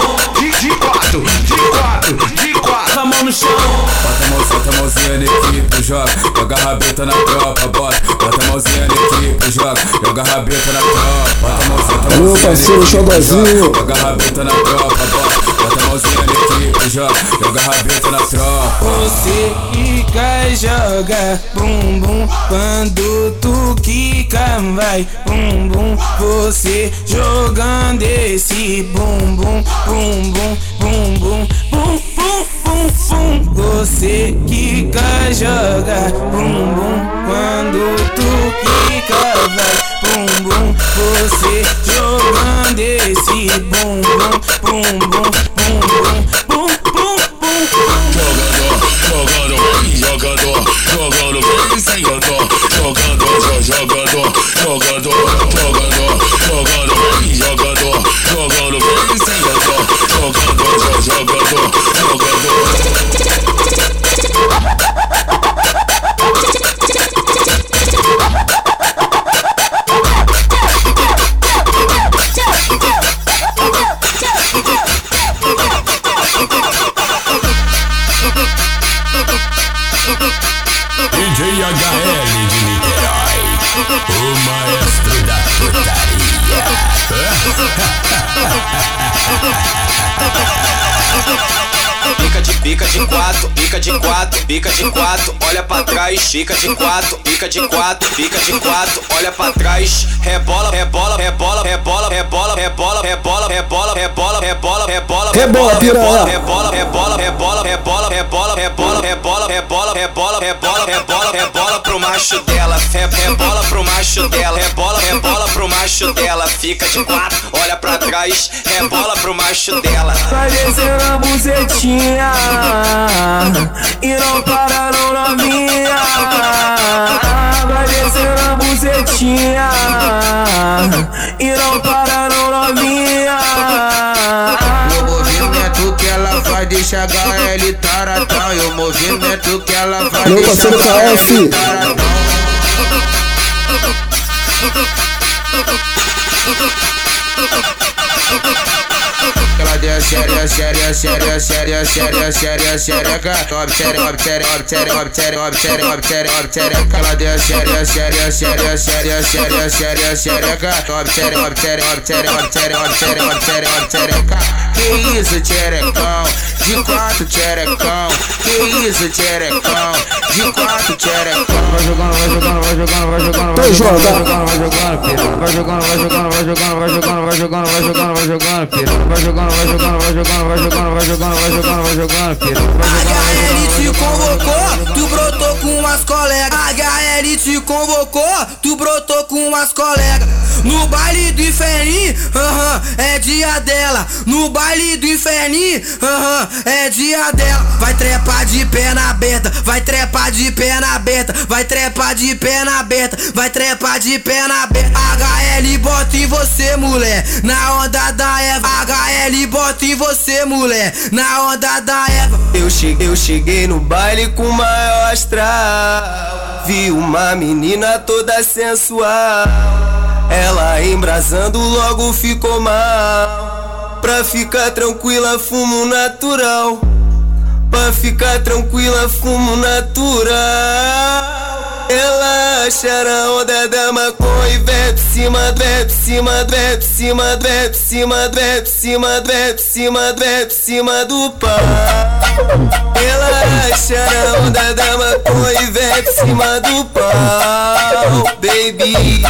mãozinha na equipe, joga. Joga rabeta na tropa, bota. Bota a mãozinha na equipe, joga. Joga rabeta na tropa. Bota a mãozinha, Meu parceiro, xodozinho. Joga rabeta na tropa, bota. Bota a mãozinha na equipe, joga. Joga rabeta na tropa. Você fica e joga. Bum, bum. Quando tu quica, vai. Bum, bum. Você jogando esse bum, bum, bum, bum, bum, bum você que quer jogar bum bum. Quando tu quica vai bum bum. Você jogando esse bum de quatro, pica de quatro, pica de quatro, pica de quatro, olha pra trás, rebola, rebola, rebola, rebola, rebola, rebola, rebola, rebola, rebola, rebola, rebola, Rebola, piranha. rebola, rebola, rebola, rebola, rebola, rebola, rebola, rebola, rebola, rebola, rebola, rebola pro macho dela, rebola pro macho dela, rebola, rebola pro macho dela, fica de quatro, olha pra trás, rebola pro macho dela. Vai descendo a bucetinha E não para não novinha Vai descendo a bucetinha E não para não novinha. O movimento que ela faz deixa a HL taratão. E o movimento que ela faz Meu deixa a KF. HL taratão Séria, top séria, top séria, top séria, top séria, top séria, top séria. Ela deu séria, séria, séria, séria, séria, séria, séria, Top séria, top séria, top séria, top séria, top séria, top séria, top séria. Que isso, tcherecão? De quatro tcherecão? Que isso, tcherecão? De quatro tcherecão? Vai jogando, vai jogando, vai jogando, vai jogando, vai Vai jogando, vai jogando, piranha. Vai jogando, vai jogando, vai jogando, vai jogando, vai jogando, vai jogando, vai jogando, piranha. Vai jogando, vai jogando, vai jogando, vai jogando, vai jogando, vai jogando, vai jogando. Vai jogando, vai HL te jogando, convocou, tu brotou com umas colegas. HL te convocou, tu brotou com umas colegas. No baile do inferninho, aham, é dia dela. No baile do inferninho, aham, é dia dela. Vai trepar de perna aberta, vai trepar de perna aberta, vai trepar de perna aberta, vai trepar de perna aberta. HL bota em você, mulher, na onda da Eva. HL bota em você, mulher, na onda da Eva. Eu cheguei, eu cheguei no baile com maior astral. Vi uma menina toda sensual. Ela embrasando logo ficou mal. Pra ficar tranquila, fumo natural. Pra ficar tranquila, fumo natural. Ela achará onda da maconha e vep cima, vep cima, vep cima, vep cima, vep cima, vep cima, vep cima do pau. Ela achará onda da maconha e vep cima do pau, baby.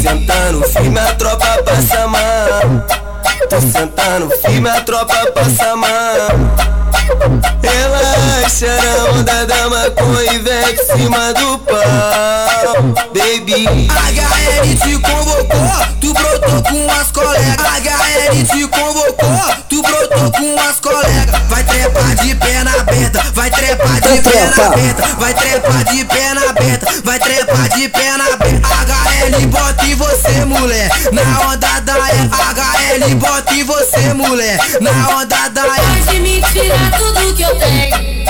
Sentando filme, a tropa passa mal. Tô sentando firme, a tropa passa mal. Ela acha na onda da maconha e vem por cima do pau, baby. HL te convocou, tu brotou com as colegas. HL te convocou, tu brotou com as colegas. Vai trepar de perna aberta, vai trepar de perna aberta, vai trepar de perna aberta, vai trepar de perna aberta. HL bota em você, mulher, na onda da HL bota em você, mulher, na onda da Pode me tirar tudo que eu tenho.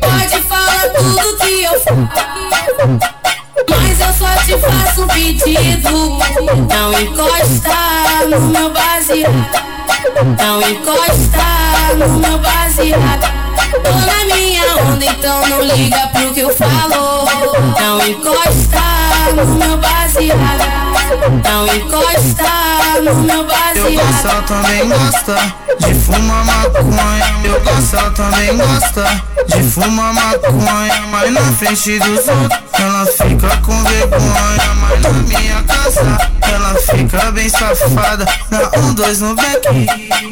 Pode falar tudo que eu faço. Mas eu só te faço um pedido. Não encosta no meu baseado. Não encosta no meu baseado. Tô na minha onda, então não liga pro que eu falo. Não encosta no meu baseado. Não encosta no meu Eu baseado. gosto, ela também gosta de fumar maconha. Eu gosto, ela também gosta de fumar maconha. Mas na frente dos outros, ela fica com vergonha. Mas na minha casa, ela fica bem safada. Dá um, dois no back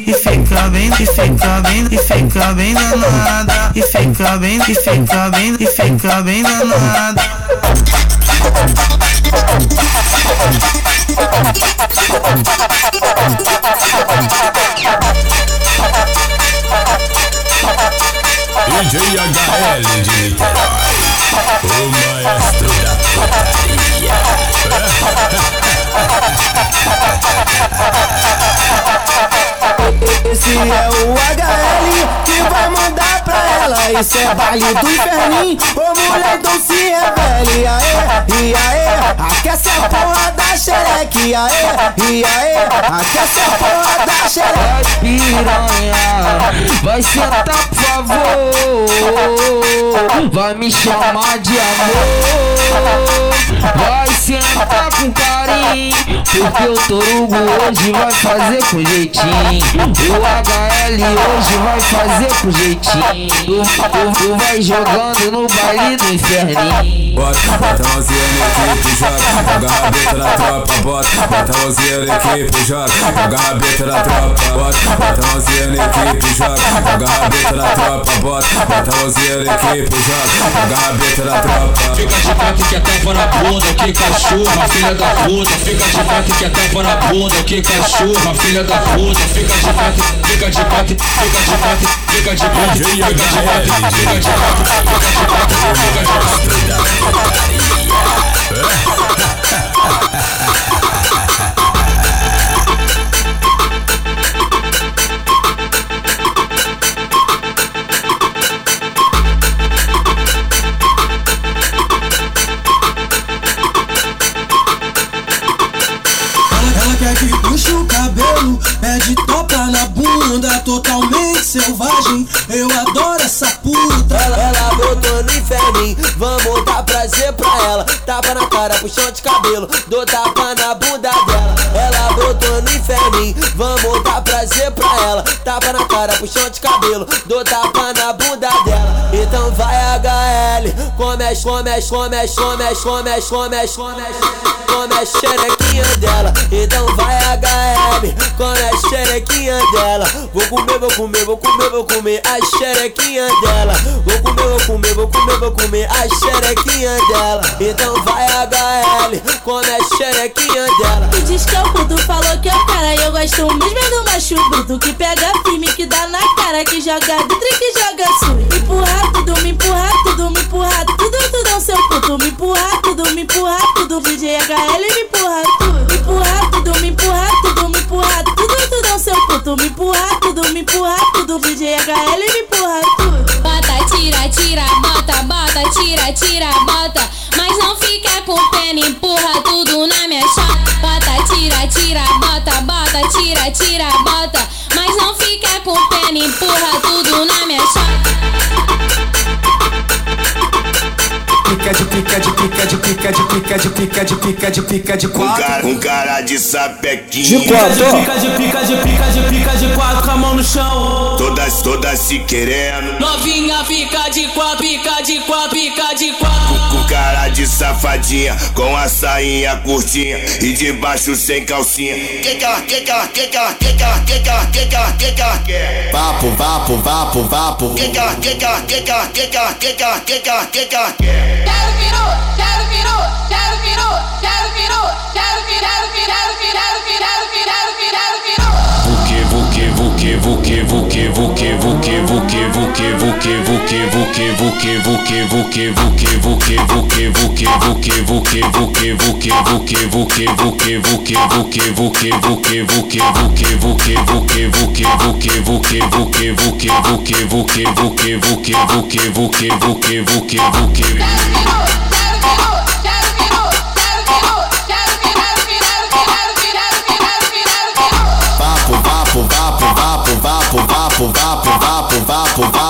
e fica bem, e fica bem, e fica bem danada. E fica bem, e fica bem, e fica bem danada. DJ HL de Niterói, o maestro da <laughs> Esse é o HL que vai mandar pra ela. Isso é baile do inferninho. Ô mulher, então se revele. E aê, e aê, aquece a porra da xereca. E aê, e aê, aquece a porra da xereca. piranha Vai sentar por favor Vai me chamar de amor Vai sentar com carinho Porque o Torugo hoje vai fazer com jeitinho. O HL hoje vai fazer com jeitinho. Tu, tu, tu vai jogando no baile do inferninho. Bota, bota a mãozinha na equipe, joga Joga a rabeta na tropa, bota Bota a mãozinha na equipe, joga Joga a rabeta na tropa, bota Bota a mãozinha na equipe, joga Joga a rabeta na tropa, bota Bota a mãozinha na equipe, joga Joga a rabeta na tropa Fica de quatro que é tampa na bunda, que cachorra, filha da puta. Fica de quatro que é tampa na bunda, que cachorra, filha da puta. Fica de quatro, fica de quatro, fica de quatro, fica de quatro, fica de quatro, fica de quatro, fica de quatro, fica de quatro. Selvagem. Eu adoro essa puta. Ela, ela botou no inferninho, vamos dar prazer pra ela. Tapa na cara, puxão de cabelo, dou tapa na bunda dela. Ela botou no inferninho, vamos dar prazer pra ela. Tapa na cara, puxão de cabelo, dou tapa na bunda dela. Então vai HL, começa, começa, começa, começa, começa, começa, começa, começa xerequinha dela. Então vai HL, começa xerequinha dela. Vou comer, vou comer, vou comer, vou comer a xerequinha dela. Vou comer, vou comer, vou comer, vou comer a xerequinha dela. Então vai HL, come a xerequinha dela. Tu diz que é o puto, falou que é o cara. E eu gosto mesmo é do macho bruto que pega firme, que dá na cara, que joga dentro e que joga. Me empurra tudo, me empurra tudo, me empurra tudo, tudo seu puto. Me empurra tudo, me empurra tudo, DJ me empurra tudo. O seu puto. Me empurra tudo, me empurra tudo, DJ HL me empurra tudo. Bota, tira, tira, bota, bota, tira, tira, bota. Mas não fica com pena, empurra tudo na minha chota. Bota, tira, tira, bota, bota, tira, tira, bota. Mas não fica com pena, empurra tudo na minha pica de pica de pica de pica de pica de pica de pica quatro. cara, com cara de sapequinha. De quatro. Pica de pica de pica de pica de quatro com a mão no chão. Todas, todas se querendo. Novinha fica de quatro, pica de quatro, pica de quatro. Com cara de safadinha, com a sainha curtinha e de baixo sem calcinha. Que que ela, que que ela, que que ela, que que ela, que que ela, que que ela, que que ela quer? Vapo, vapo, vapo, vapo. Que que ela, que que ela, que que ela, que que ela, que que ela, que que ela, que que ela quer? Quero piru, que vou que vou que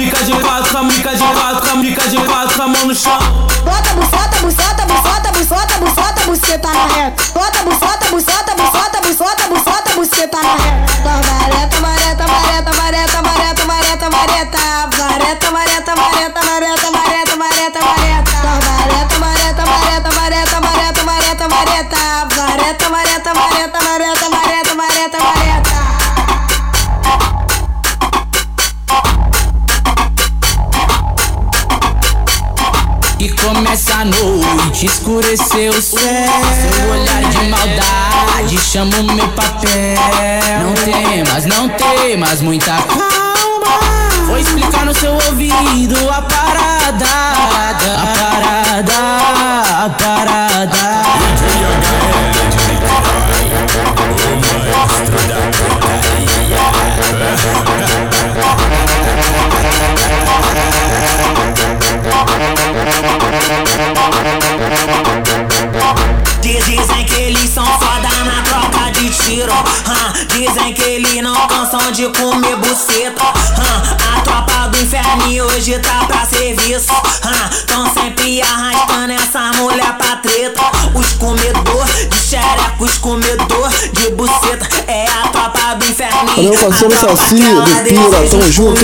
Pica de quatro, a pica de quatro, com a pica de quatro a mão no chão. Bota buçota, buçota, buçota, buçota, buçota, buceta na reta. Bota buçota, buçota, buçota, buçota, buçota, buceta na reta. Vareta, vareta, vareta, vareta, vareta, vareta. Vareta, vareta, vareta, vareta, vareta, vareta, vareta. Vareta, vareta, vareta, vareta, vareta, vareta, vareta. Vareta, vareta, vareta, vareta, vareta, começa a noite, escureceu o céu Seu olhar de maldade. Chama o meu papel. Não temas, não temas, muita calma. Vou explicar no seu ouvido a parada. A parada, a parada. Diz- Dizem tiro. Hum, dizem que eles não cansam de comer buceta. Hum, a tropa do inferno hoje tá pra serviço. Hum, tão sempre arrastando essa mulher pra treta. Os comedor de xereca, os comedor de buceta. É a tropa do inferno. Valeu, parceiro Saci, do Pira, tamo junto.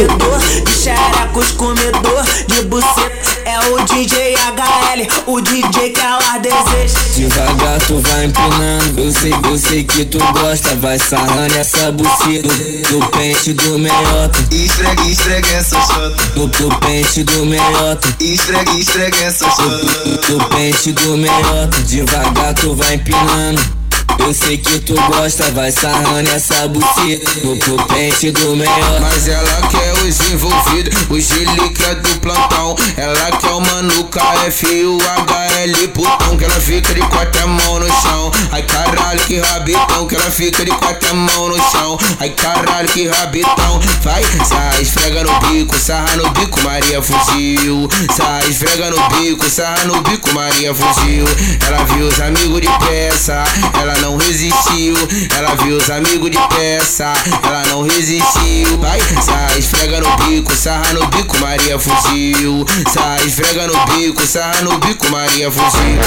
De xereca, os comedor de buceta. É o DJ HL, o DJ que ela deseja. Devagar tu vai empinando, eu sei, eu sei que tu gosta. Vai sarrando essa buceta do, do pente do meiota. Esfrega, esfrega essa chota. Do, do pente do meiota. Esfrega, esfrega essa chota. Do, do pente do meiota. Devagar tu vai empinando eu sei que tu gosta, vai sarrando essa buceta no pro pente do melhor. Mas ela quer os envolvidos, os gilica do plantão. Ela quer o mano KF e o HL putão. Que ela fica de quatro mão no chão. Ai caralho, que rabitão. Que ela fica de quatro mão no chão. Ai caralho, que rabitão. Vai, sai, esfrega no bico, sarra no bico, Maria fuzil. Sai, esfrega no bico, sarra no bico, Maria fuzil. Ela viu os amigos de peça, ela não resistiu. Ela viu os amigos de peça, ela não resistiu. Vai, sai, esfrega no bico, sarra no bico, Maria fuzil. Sai, esfrega no bico, sarra no bico, Maria fuzil.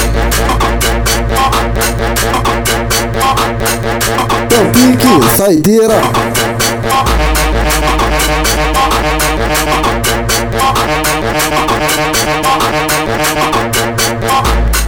É o pique, saideira.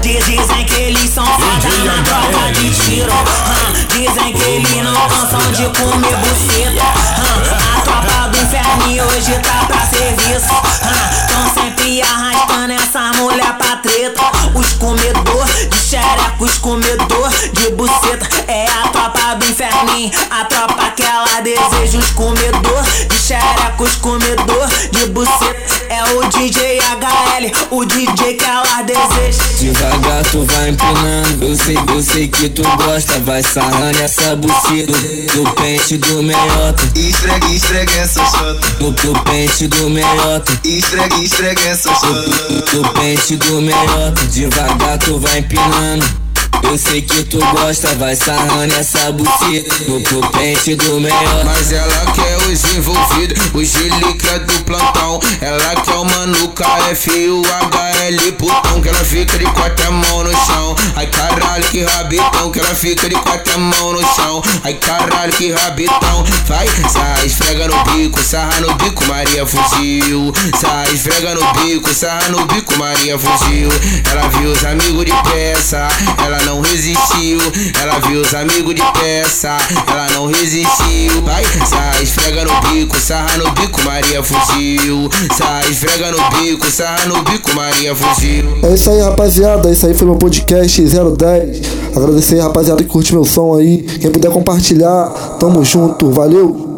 Dizem que eles são foda na tropa de tiro. Hum, dizem que eles não cansam de comer buceta. Hum, a tropa do inferno hoje tá pra serviço. Hum, tão sempre arrastando essa mulher pra treta. Os comedor de xereca, os comedor de buceta. É a tropa do inferno, a tropa que ela deseja. Os comedor de xereca, os comedor de buceta. É o DJ HL, o DJ que ela deseja. Devagar tu vai empinando, eu sei, eu sei que tu gosta Vai sarrando essa buceta do, do pente do meiota Esfrega, esfrega essa chota do, do pente do meiota Esfrega, esfrega essa chota do, do pente do meiota Devagar tu vai empinando eu sei que tu gosta, vai sarrando essa buceta no pro pente do melhor. Mas ela quer os envolvidos, os gilica do plantão. Ela quer o mano KF e o HL putão. Que ela fica de quatro mão no chão. Ai caralho, que rabitão. Que ela fica de quatro mão no chão. Ai caralho, que rabitão. Vai, sai, esfrega no bico, sarra no bico, Maria fuzil. Sai, esfrega no bico, sarra no bico, Maria fuzil. Ela viu os amigos de peça, ela não resistiu. Ela viu os amigos de peça, ela não resistiu. Vai, sai, esfrega no bico, sarra no bico, Maria fuzil. Sai, esfrega no bico, sarra no bico, Maria fuzil. É isso aí, rapaziada. Esse aí foi meu podcast 010. Agradecer rapaziada, que curte meu som aí. Quem puder compartilhar, tamo junto. Valeu!